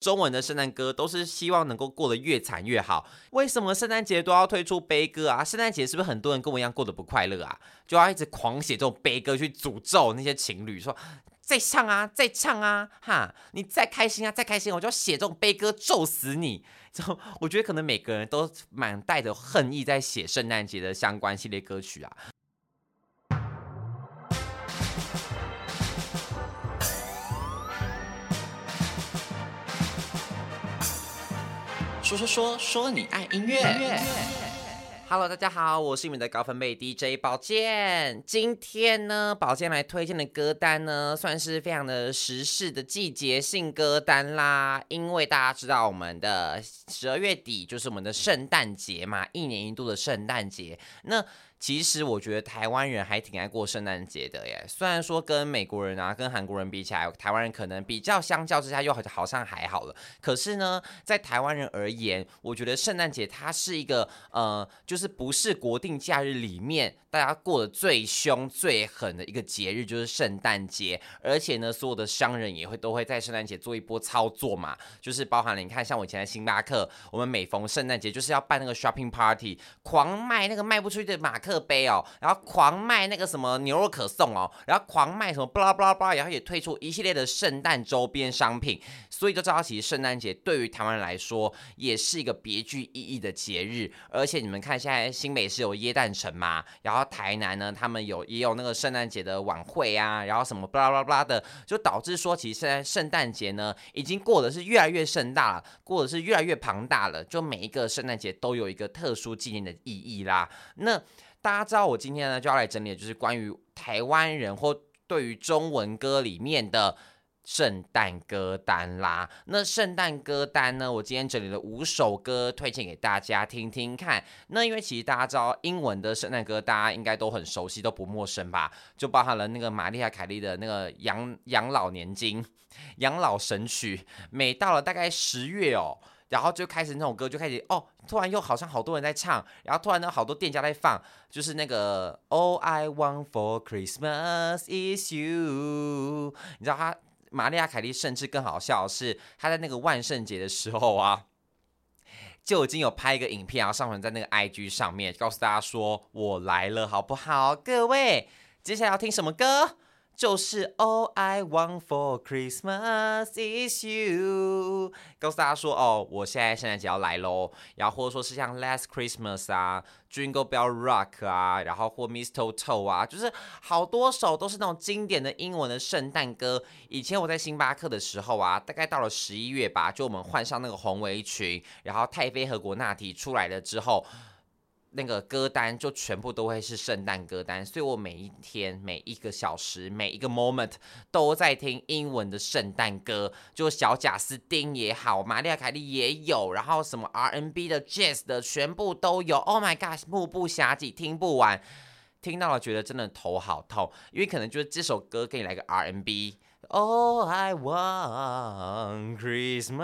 中文的圣诞歌都是希望能够过得越惨越好，为什么圣诞节都要推出悲歌啊？圣诞节是不是很多人跟我一样过得不快乐啊？就要一直狂写这种悲歌去诅咒那些情侣，说再唱啊，再唱啊，哈，你再开心啊，再开心，我就要写这种悲歌咒死你。就 我觉得可能每个人都满带着恨意在写圣诞节的相关系列歌曲啊。说说说说你爱音乐。Hello，大家好，我是你们的高分贝 DJ 宝剑。今天呢，宝剑来推荐的歌单呢，算是非常的时事的季节性歌单啦。因为大家知道，我们的十二月底就是我们的圣诞节嘛，一年一度的圣诞节。那其实我觉得台湾人还挺爱过圣诞节的耶，虽然说跟美国人啊、跟韩国人比起来，台湾人可能比较相较之下又好像还好了。可是呢，在台湾人而言，我觉得圣诞节它是一个呃，就是不是国定假日里面大家过得最凶最狠的一个节日，就是圣诞节。而且呢，所有的商人也会都会在圣诞节做一波操作嘛，就是包含了你看，像我以前在星巴克，我们每逢圣诞节就是要办那个 shopping party，狂卖那个卖不出去的马克。特杯哦，然后狂卖那个什么牛肉可颂哦，然后狂卖什么巴拉巴拉巴拉，然后也推出一系列的圣诞周边商品，所以就知道其实圣诞节对于台湾人来说也是一个别具意义的节日。而且你们看，现在新北市有耶诞城嘛，然后台南呢，他们有也有那个圣诞节的晚会啊，然后什么巴拉巴拉巴拉的，就导致说其实现在圣诞节呢已经过得是越来越盛大了，过得是越来越庞大了，就每一个圣诞节都有一个特殊纪念的意义啦。那大家知道我今天呢就要来整理的就是关于台湾人或对于中文歌里面的圣诞歌单啦。那圣诞歌单呢，我今天整理了五首歌推荐给大家听听看。那因为其实大家知道英文的圣诞歌，大家应该都很熟悉，都不陌生吧？就包含了那个玛丽亚凯莉的那个养养老年金、养老神曲。每到了大概十月哦。然后就开始那种歌就开始哦，突然又好像好多人在唱，然后突然呢好多店家在放，就是那个 All I Want for Christmas is you。你知道他玛丽亚凯莉甚至更好笑的是，他在那个万圣节的时候啊，就已经有拍一个影片，然后上传在那个 IG 上面，告诉大家说我来了，好不好？各位，接下来要听什么歌？就是 All I want for Christmas is you，告诉大家说哦，我现在圣诞节要来喽，然后或者说是像 Last Christmas 啊，Jingle Bell Rock 啊，然后或 Mistletoe 啊，就是好多首都是那种经典的英文的圣诞歌。以前我在星巴克的时候啊，大概到了十一月吧，就我们换上那个红围裙，然后太妃和果纳提出来了之后。那个歌单就全部都会是圣诞歌单，所以我每一天、每一个小时、每一个 moment 都在听英文的圣诞歌，就小贾斯汀也好，玛丽亚凯莉也有，然后什么 R&B 的、Jazz 的，全部都有。Oh my gosh，目不暇接，听不完，听到了觉得真的头好痛，因为可能就是这首歌给你来个 R&B。All I want Christmas，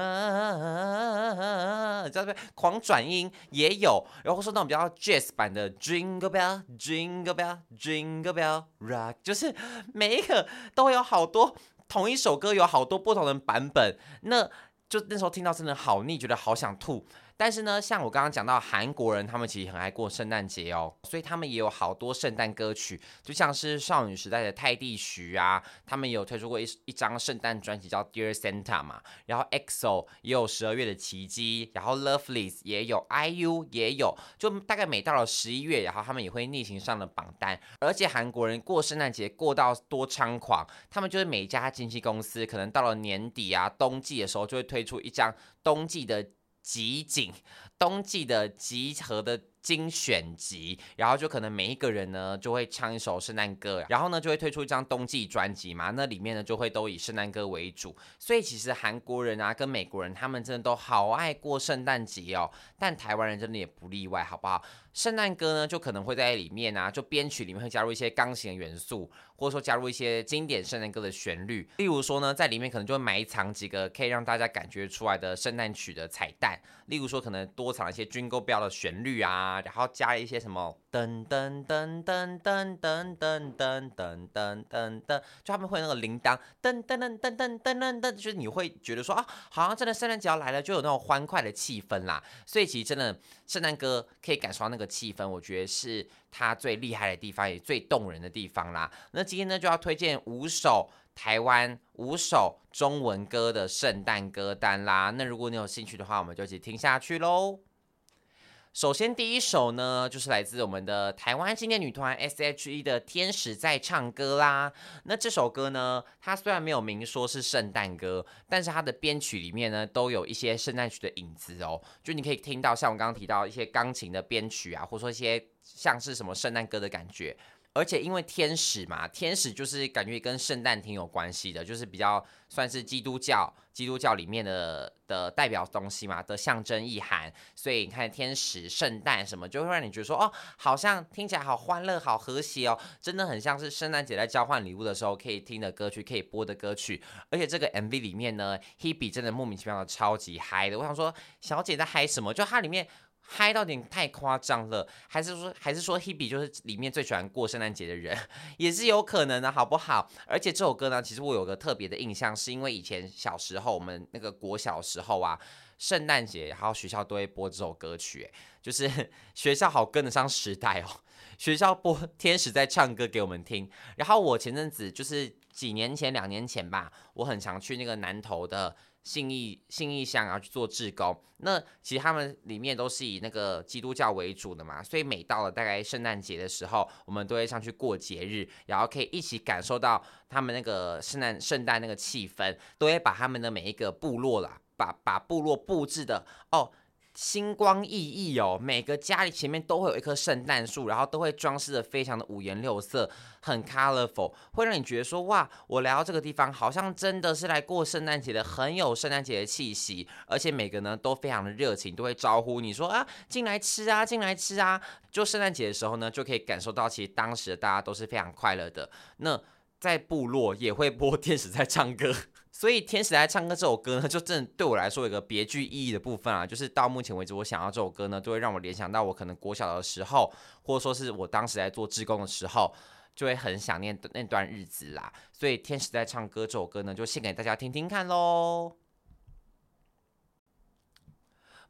你知道不？狂转音也有，然后说那种比较 jazz 版的 Jingle Bell Jingle Bell Jingle Bell Rock，就是每一个都会有好多同一首歌有好多不同的版本，那就那时候听到真的好腻，觉得好想吐。但是呢，像我刚刚讲到韩国人，他们其实很爱过圣诞节哦，所以他们也有好多圣诞歌曲，就像是少女时代的泰迪徐啊，他们有推出过一一张圣诞专辑叫 Dear Santa 嘛，然后 EXO 也有十二月的奇迹，然后 Lovelyz 也有，IU 也有，就大概每到了十一月，然后他们也会逆行上了榜单，而且韩国人过圣诞节过到多猖狂，他们就是每家经纪公司可能到了年底啊，冬季的时候就会推出一张冬季的。集锦冬季的集合的精选集，然后就可能每一个人呢就会唱一首圣诞歌，然后呢就会推出一张冬季专辑嘛，那里面呢就会都以圣诞歌为主，所以其实韩国人啊跟美国人他们真的都好爱过圣诞节哦，但台湾人真的也不例外，好不好？圣诞歌呢，就可能会在里面啊，就编曲里面会加入一些钢琴的元素，或者说加入一些经典圣诞歌的旋律。例如说呢，在里面可能就会埋藏几个可以让大家感觉出来的圣诞曲的彩蛋。例如说，可能多藏一些军歌标的旋律啊，然后加一些什么噔噔噔噔噔噔噔噔噔噔噔噔，就他们会那个铃铛噔噔噔噔噔噔噔，就是你会觉得说啊，好像真的圣诞节要来了，就有那种欢快的气氛啦。所以其实真的圣诞歌可以感受到那个气氛，我觉得是它最厉害的地方，也最动人的地方啦。那今天呢就要推荐五首。台湾五首中文歌的圣诞歌单啦，那如果你有兴趣的话，我们就一起听下去喽。首先第一首呢，就是来自我们的台湾经典女团 S.H.E 的《天使在唱歌》啦。那这首歌呢，它虽然没有明说是圣诞歌，但是它的编曲里面呢，都有一些圣诞曲的影子哦。就你可以听到，像我刚刚提到一些钢琴的编曲啊，或者说一些像是什么圣诞歌的感觉。而且因为天使嘛，天使就是感觉跟圣诞挺有关系的，就是比较算是基督教基督教里面的的代表东西嘛的象征意涵，所以你看天使、圣诞什么，就会让你觉得说哦，好像听起来好欢乐、好和谐哦，真的很像是圣诞节在交换礼物的时候可以听的歌曲、可以播的歌曲。而且这个 MV 里面呢，Hebe 真的莫名其妙的超级嗨的，我想说小姐在嗨什么？就它里面。嗨到点太夸张了，还是说还是说 Hebe 就是里面最喜欢过圣诞节的人，也是有可能的，好不好？而且这首歌呢，其实我有个特别的印象，是因为以前小时候我们那个国小时候啊，圣诞节然后学校都会播这首歌曲，就是 学校好跟得上时代哦，学校播天使在唱歌给我们听。然后我前阵子就是几年前两年前吧，我很常去那个南投的。信义信义乡啊去做志工，那其实他们里面都是以那个基督教为主的嘛，所以每到了大概圣诞节的时候，我们都会上去过节日，然后可以一起感受到他们那个圣诞圣诞那个气氛，都会把他们的每一个部落啦，把把部落布置的哦。星光熠熠哦，每个家里前面都会有一棵圣诞树，然后都会装饰的非常的五颜六色，很 colorful，会让你觉得说哇，我来到这个地方好像真的是来过圣诞节的，很有圣诞节的气息，而且每个呢都非常的热情，都会招呼你说啊，进来吃啊，进来吃啊。就圣诞节的时候呢，就可以感受到其实当时大家都是非常快乐的。那在部落也会播天使在唱歌。所以《天使在唱歌》这首歌呢，就真的对我来说有一个别具意义的部分啊，就是到目前为止，我想要这首歌呢，都会让我联想到我可能国小的时候，或者说是我当时在做志工的时候，就会很想念那段日子啦。所以《天使在唱歌》这首歌呢，就献给大家听听看喽。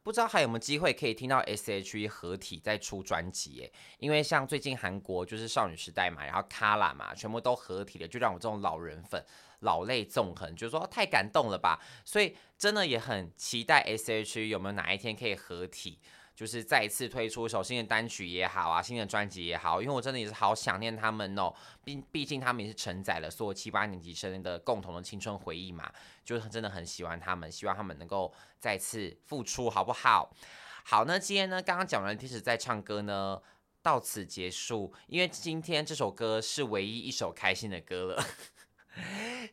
不知道还有没有机会可以听到 S.H.E 合体再出专辑耶？因为像最近韩国就是少女时代嘛，然后 Kara 嘛，全部都合体了，就让我这种老人粉。老泪纵横，就是说太感动了吧，所以真的也很期待 S.H.E 有没有哪一天可以合体，就是再一次推出一首新的单曲也好啊，新的专辑也好，因为我真的也是好想念他们哦，毕毕竟他们也是承载了所有七八年级生的共同的青春回忆嘛，就是真的很喜欢他们，希望他们能够再次复出，好不好？好，那今天呢，刚刚讲完天使在唱歌呢，到此结束，因为今天这首歌是唯一一首开心的歌了。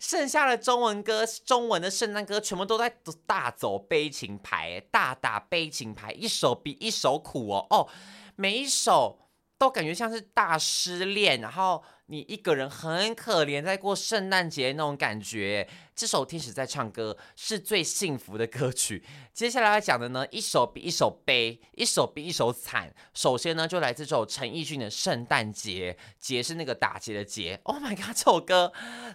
剩下的中文歌，中文的圣诞歌全部都在大走悲情牌，大打悲情牌，一首比一首苦哦。哦，每一首都感觉像是大失恋，然后。你一个人很可怜，在过圣诞节那种感觉。这首《天使在唱歌》是最幸福的歌曲。接下来要讲的呢，一首比一首悲，一首比一首惨。首先呢，就来自这首陈奕迅的《圣诞节》，节是那个打劫的劫。Oh my god，这首歌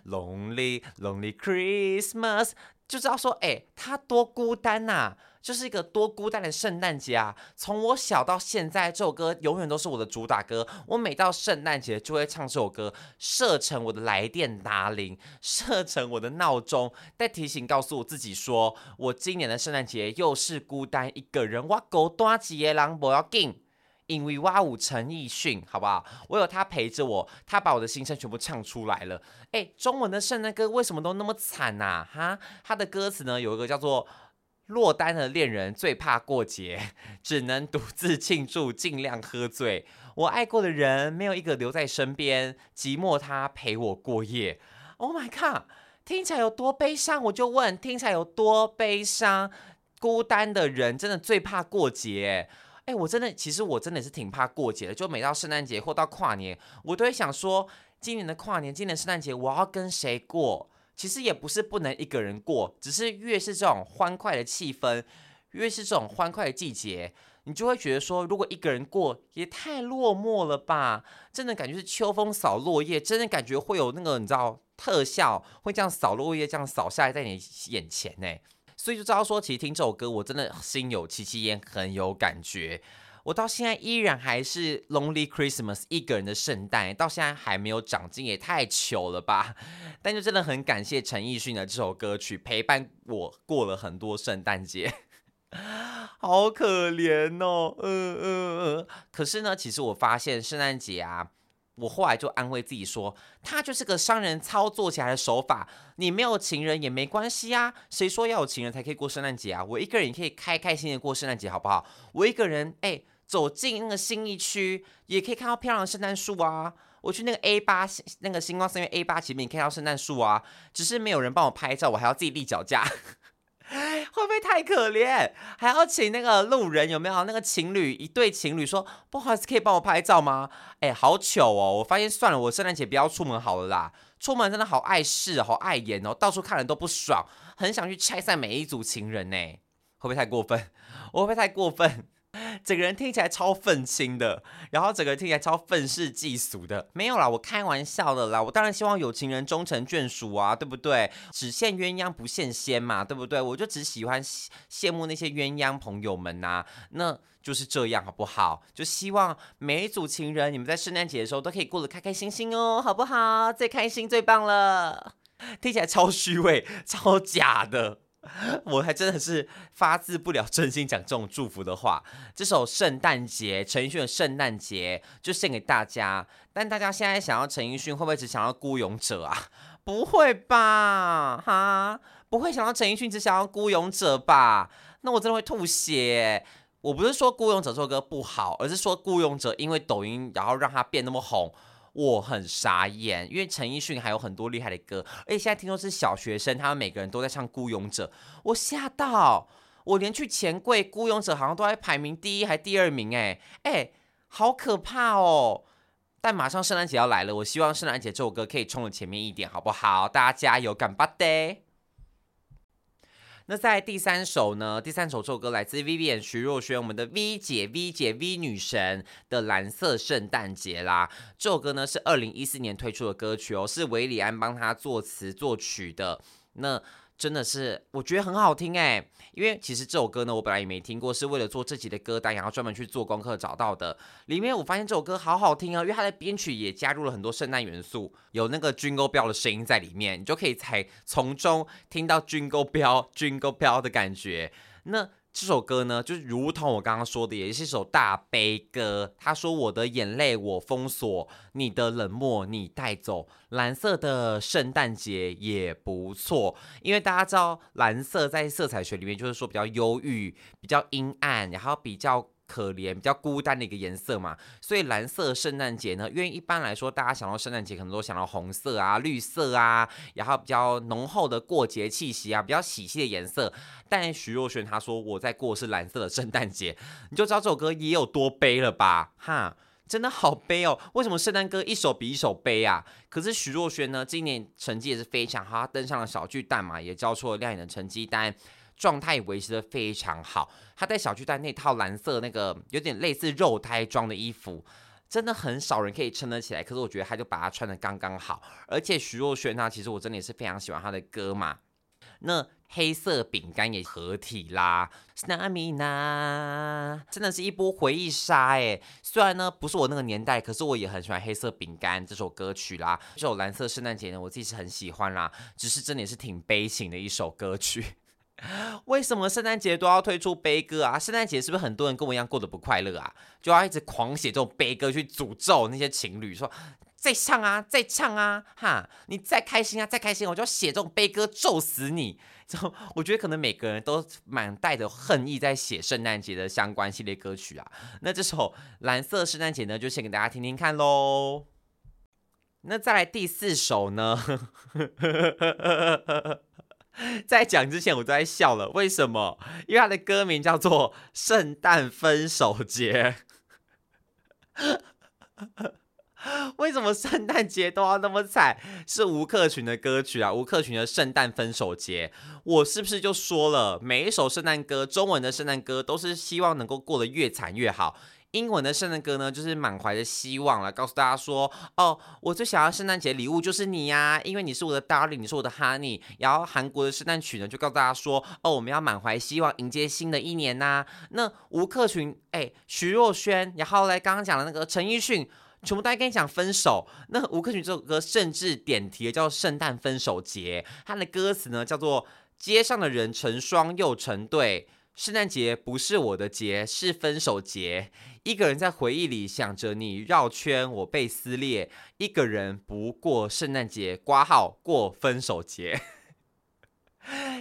《Lonely Lonely Christmas》就知道说，哎，他多孤单呐、啊。就是一个多孤单的圣诞节啊！从我小到现在，这首歌永远都是我的主打歌。我每到圣诞节就会唱这首歌，设成我的来电打铃，设成我的闹钟，在提醒告诉我自己说，我今年的圣诞节又是孤单一个人。我孤单一个人不要紧，因为我有陈奕迅，好不好？我有他陪着我，他把我的心声全部唱出来了。诶，中文的圣诞歌为什么都那么惨呐？哈，他的歌词呢，有一个叫做。落单的恋人最怕过节，只能独自庆祝，尽量喝醉。我爱过的人没有一个留在身边，寂寞他陪我过夜。Oh my god，听起来有多悲伤？我就问，听起来有多悲伤？孤单的人真的最怕过节。哎，我真的，其实我真的是挺怕过节的。就每到圣诞节或到跨年，我都会想说，今年的跨年，今年圣诞节，我要跟谁过？其实也不是不能一个人过，只是越是这种欢快的气氛，越是这种欢快的季节，你就会觉得说，如果一个人过也太落寞了吧？真的感觉是秋风扫落叶，真的感觉会有那个你知道特效会这样扫落叶，这样扫下来在你眼前呢。所以就知道说，其实听这首歌我真的心有戚戚焉，很有感觉。我到现在依然还是 Lonely Christmas 一个人的圣诞，到现在还没有长进，也太糗了吧！但就真的很感谢陈奕迅的这首歌曲陪伴我过了很多圣诞节，好可怜哦，嗯嗯嗯。可是呢，其实我发现圣诞节啊，我后来就安慰自己说，它就是个商人操作起来的手法。你没有情人也没关系啊，谁说要有情人才可以过圣诞节啊？我一个人也可以开开心心的过圣诞节，好不好？我一个人，哎。走进那个新义区，也可以看到漂亮的圣诞树啊！我去那个 A 八，那个星光三越 A 八前面，看到圣诞树啊，只是没有人帮我拍照，我还要自己立脚架，会不会太可怜？还要请那个路人，有没有那个情侣一对情侣说不好意思，可以帮我拍照吗？哎，好糗哦！我发现算了，我圣诞节不要出门好了啦，出门真的好碍事，好碍眼哦，到处看人都不爽，很想去拆散每一组情人呢，会不会太过分？我会不会太过分？整个人听起来超愤青的，然后整个人听起来超愤世嫉俗的，没有啦，我开玩笑的啦。我当然希望有情人终成眷属啊，对不对？只羡鸳鸯不羡仙嘛，对不对？我就只喜欢羡慕那些鸳鸯朋友们呐、那就是这样，好不好？就希望每一组情人，你们在圣诞节的时候都可以过得开开心心哦，好不好？最开心最棒了，听起来超虚伪，超假的。我还真的是发自不了真心讲这种祝福的话。这首圣诞节，陈奕迅的圣诞节就献给大家。但大家现在想要陈奕迅，会不会只想要孤勇者啊？不会吧，哈，不会想到陈奕迅只想要孤勇者吧？那我真的会吐血。我不是说孤勇者这首歌不好，而是说孤勇者因为抖音，然后让他变那么红。我很傻眼，因为陈奕迅还有很多厉害的歌，而且现在听说是小学生，他们每个人都在唱《孤勇者》，我吓到，我连去钱柜《孤勇者》好像都在排名第一还第二名，哎哎，好可怕哦！但马上圣诞节要来了，我希望圣诞节这首歌可以冲了前面一点，好不好？大家加油，干巴爹！那在第三首呢？第三首这首歌来自 Vivian 徐若瑄，我们的 V 姐 V 姐 V 女神的蓝色圣诞节啦。这首歌呢是二零一四年推出的歌曲哦，是韦礼安帮他作词作曲的。那真的是我觉得很好听哎，因为其实这首歌呢，我本来也没听过，是为了做这集的歌单，然后专门去做功课找到的。里面我发现这首歌好好听啊，因为它的编曲也加入了很多圣诞元素，有那个军钩标的声音在里面，你就可以才从中听到军钩标、军钩标的感觉。那这首歌呢，就是如同我刚刚说的，也是一首大悲歌。他说：“我的眼泪我封锁，你的冷漠你带走，蓝色的圣诞节也不错。”因为大家知道，蓝色在色彩学里面就是说比较忧郁、比较阴暗，然后比较。可怜、比较孤单的一个颜色嘛，所以蓝色圣诞节呢，因为一般来说大家想到圣诞节，可能都想到红色啊、绿色啊，然后比较浓厚的过节气息啊，比较喜气的颜色。但徐若瑄她说我在过是蓝色的圣诞节，你就知道这首歌也有多悲了吧？哈，真的好悲哦！为什么圣诞歌一首比一首悲啊？可是徐若瑄呢，今年成绩也是非常好，她登上了小巨蛋嘛，也交出了亮眼的成绩单。状态维持得非常好，他在小巨蛋那套蓝色那个有点类似肉胎装的衣服，真的很少人可以撑得起来。可是我觉得他就把它穿得刚刚好，而且徐若瑄她其实我真的也是非常喜欢她的歌嘛。那黑色饼干也合体啦，Snamina 真的是一波回忆杀哎。虽然呢不是我那个年代，可是我也很喜欢黑色饼干这首歌曲啦。这首蓝色圣诞节呢，我自己是很喜欢啦，只是真的也是挺悲情的一首歌曲。为什么圣诞节都要推出悲歌啊？圣诞节是不是很多人跟我一样过得不快乐啊？就要一直狂写这种悲歌去诅咒那些情侣，说再唱啊，再唱啊，哈，你再开心啊，再开心，我就要写这种悲歌咒死你。就我觉得可能每个人都满带着恨意在写圣诞节的相关系列歌曲啊。那这首蓝色圣诞节呢，就先给大家听听看喽。那再来第四首呢？在讲之前我都在笑了，为什么？因为他的歌名叫做《圣诞分手节》。为什么圣诞节都要那么惨？是吴克群的歌曲啊，吴克群的《圣诞分手节》。我是不是就说了，每一首圣诞歌，中文的圣诞歌都是希望能够过得越惨越好。英文的圣诞歌呢，就是满怀着希望来告诉大家说，哦，我最想要圣诞节礼物就是你呀，因为你是我的 darling，你是我的 honey。然后韩国的圣诞曲呢，就告诉大家说，哦，我们要满怀希望迎接新的一年呐。那吴克群，哎，徐若瑄，然后来刚刚讲的那个陈奕迅，全部都在跟你讲分手。那吴克群这首歌甚至点题叫圣诞分手节，他的歌词呢叫做街上的人成双又成对。圣诞节不是我的节，是分手节。一个人在回忆里想着你绕圈，我被撕裂。一个人不过圣诞节，挂号过分手节。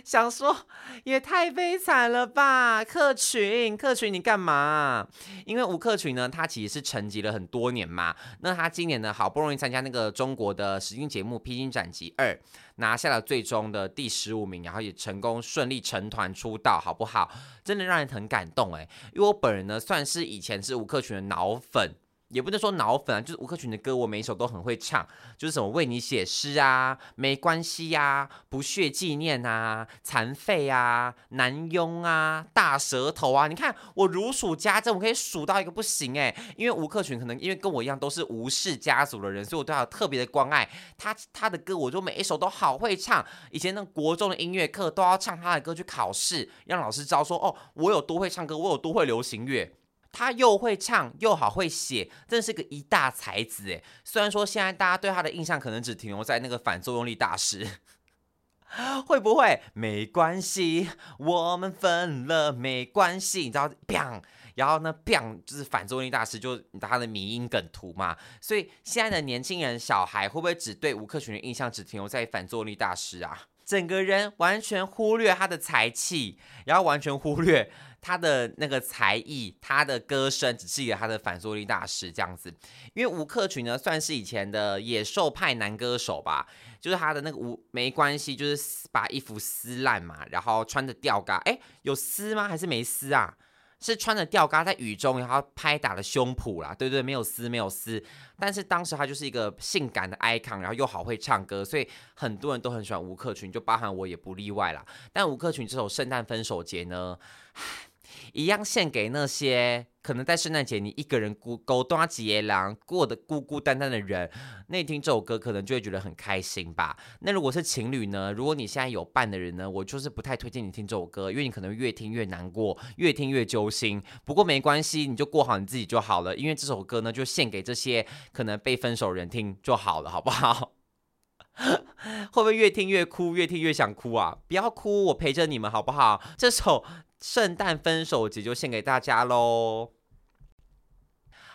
想说也太悲惨了吧，客群，客群你干嘛？因为吴克群呢，他其实是沉寂了很多年嘛。那他今年呢，好不容易参加那个中国的实境节目《披荆斩棘二》，拿下了最终的第十五名，然后也成功顺利成团出道，好不好？真的让人很感动哎。因为我本人呢，算是以前是吴克群的脑粉。也不能说脑粉啊，就是吴克群的歌，我每一首都很会唱，就是什么为你写诗啊，没关系呀、不屑纪念啊，残废啊，男佣啊，大舌头啊，你看我如数家珍，我可以数到一个不行哎，因为吴克群可能因为跟我一样都是吴氏家族的人，所以我对他特别的关爱。他他的歌，我就每一首都好会唱，以前那国中的音乐课都要唱他的歌去考试，让老师知道说哦，我有多会唱歌，我有多会流行乐。他又会唱又好会写，真是个一大才子哎！虽然说现在大家对他的印象可能只停留在那个反作用力大师，会不会没关系？我们分了没关系，你知道砰然后呢砰就是反作用力大师，就是他的迷因梗图嘛。所以现在的年轻人小孩会不会只对吴克群的印象只停留在反作用力大师啊？整个人完全忽略他的才气，然后完全忽略。他的那个才艺，他的歌声只是一个他的反作力大师这样子，因为吴克群呢算是以前的野兽派男歌手吧，就是他的那个吴没关系，就是把衣服撕烂嘛，然后穿着吊嘎，哎，有撕吗？还是没撕啊？是穿着吊嘎在雨中，然后拍打了胸脯啦，对对，没有撕，没有撕。但是当时他就是一个性感的 icon，然后又好会唱歌，所以很多人都很喜欢吴克群，就包含我也不例外啦。但吴克群这首《圣诞分手节》呢，一样献给那些可能在圣诞节你一个人孤孤单一个人过得孤孤单单的人，那听这首歌可能就会觉得很开心吧。那如果是情侣呢？如果你现在有伴的人呢？我就是不太推荐你听这首歌，因为你可能越听越难过，越听越揪心。不过没关系，你就过好你自己就好了。因为这首歌呢，就献给这些可能被分手人听就好了，好不好？会不会越听越哭，越听越想哭啊？不要哭，我陪着你们，好不好？这首。圣诞分手节就献给大家喽。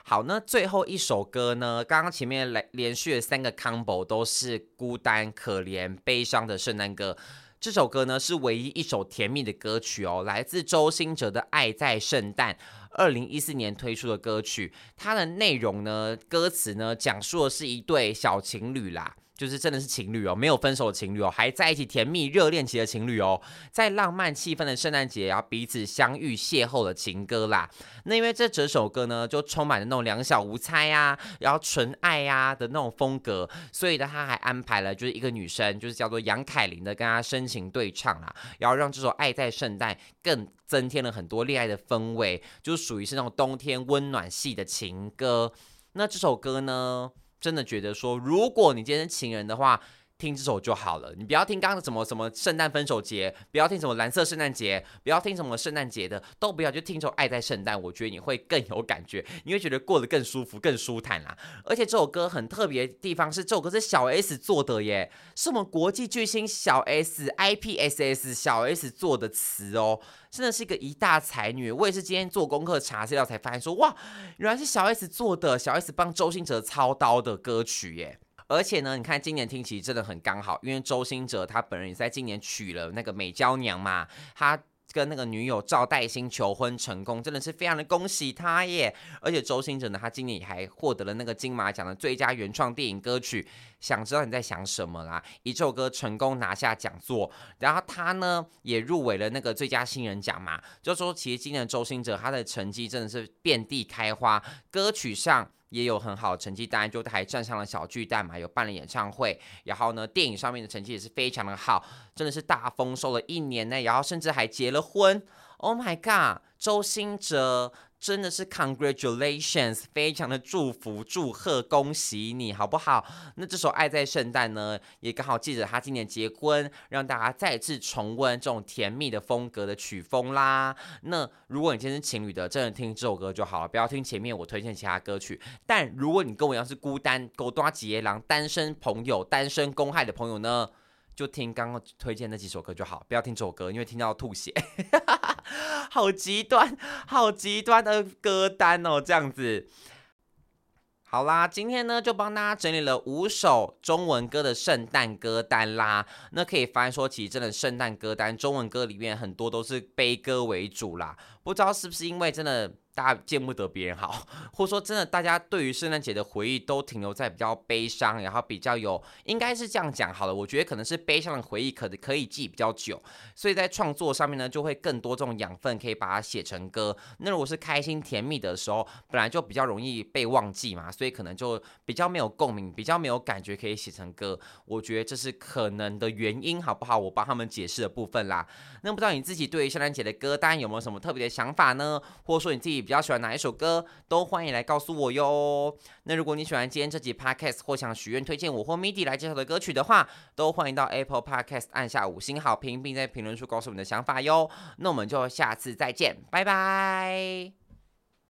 好，那最后一首歌呢？刚刚前面来连续的三个 combo 都是孤单、可怜、悲伤的圣诞歌。这首歌呢是唯一一首甜蜜的歌曲哦，来自周兴哲的《爱在圣诞》，二零一四年推出的歌曲。它的内容呢，歌词呢，讲述的是一对小情侣啦。就是真的是情侣哦，没有分手的情侣哦，还在一起甜蜜热恋期的情侣哦，在浪漫气氛的圣诞节，然后彼此相遇邂逅的情歌啦。那因为这整首歌呢，就充满了那种两小无猜啊，然后纯爱呀、啊、的那种风格，所以呢，他还安排了就是一个女生，就是叫做杨凯琳的，跟他深情对唱啦，然后让这首《爱在圣诞》更增添了很多恋爱的氛围，就属于是那种冬天温暖系的情歌。那这首歌呢，真的觉得说，如果你今天是情人的话，听这首就好了。你不要听刚刚的什么什么圣诞分手节，不要听什么蓝色圣诞节，不要听什么圣诞节的，都不要，就听这首爱在圣诞。我觉得你会更有感觉，你会觉得过得更舒服、更舒坦啦。而且这首歌很特别的地方是，这首歌是小 S 做的耶，是我们国际巨星小 S，IPSS 小 S 做的词哦。真的是一个一大才女，我也是今天做功课查资料才发现说，哇，原来是小 S 做的，小 S 帮周兴哲操刀的歌曲耶。而且呢，你看今年听其实真的很刚好，因为周兴哲他本人也在今年娶了那个美娇娘嘛，他。跟那个女友赵黛欣求婚成功，真的是非常的恭喜他耶！而且周兴哲呢，他今年还获得了那个金马奖的最佳原创电影歌曲。想知道你在想什么啦？一首歌成功拿下讲座，然后他呢也入围了那个最佳新人奖嘛。就说其实今年周兴哲他的成绩真的是遍地开花，歌曲上。也有很好的成绩，单就还站上了小巨蛋嘛，有办了演唱会。然后呢，电影上面的成绩也是非常的好，真的是大丰收了一年呢。然后甚至还结了婚。Oh my god，周星哲。真的是 congratulations，非常的祝福、祝贺、恭喜你，好不好？那这首《爱在圣诞》呢，也刚好记着他今年结婚，让大家再次重温这种甜蜜的风格的曲风啦。那如果你今天是情侣的，真的听这首歌就好了，不要听前面我推荐其他歌曲。但如果你跟我一样是孤单、狗多几夜郎、单身朋友、单身公害的朋友呢，就听刚刚推荐那几首歌就好，不要听这首歌，因为听到吐血。好极端，好极端的歌单哦，这样子。好啦，今天呢就帮大家整理了五首中文歌的圣诞歌单啦。那可以发现说，其实真的圣诞歌单，中文歌里面很多都是悲歌为主啦。不知道是不是因为真的。大家见不得别人好，或者说真的，大家对于圣诞节的回忆都停留在比较悲伤，然后比较有，应该是这样讲好了。我觉得可能是悲伤的回忆，可可以记比较久，所以在创作上面呢，就会更多这种养分，可以把它写成歌。那如果是开心甜蜜的时候，本来就比较容易被忘记嘛，所以可能就比较没有共鸣，比较没有感觉可以写成歌。我觉得这是可能的原因，好不好？我帮他们解释的部分啦。那不知道你自己对于圣诞节的歌单有没有什么特别的想法呢？或者说你自己？比较喜欢哪一首歌，都欢迎来告诉我哟。那如果你喜欢今天这集 Podcast 或想许愿推荐我或 MIDI 来介绍的歌曲的话，都欢迎到 Apple Podcast 按下五星好评，并在评论处告诉我们的想法哟。那我们就下次再见，拜拜。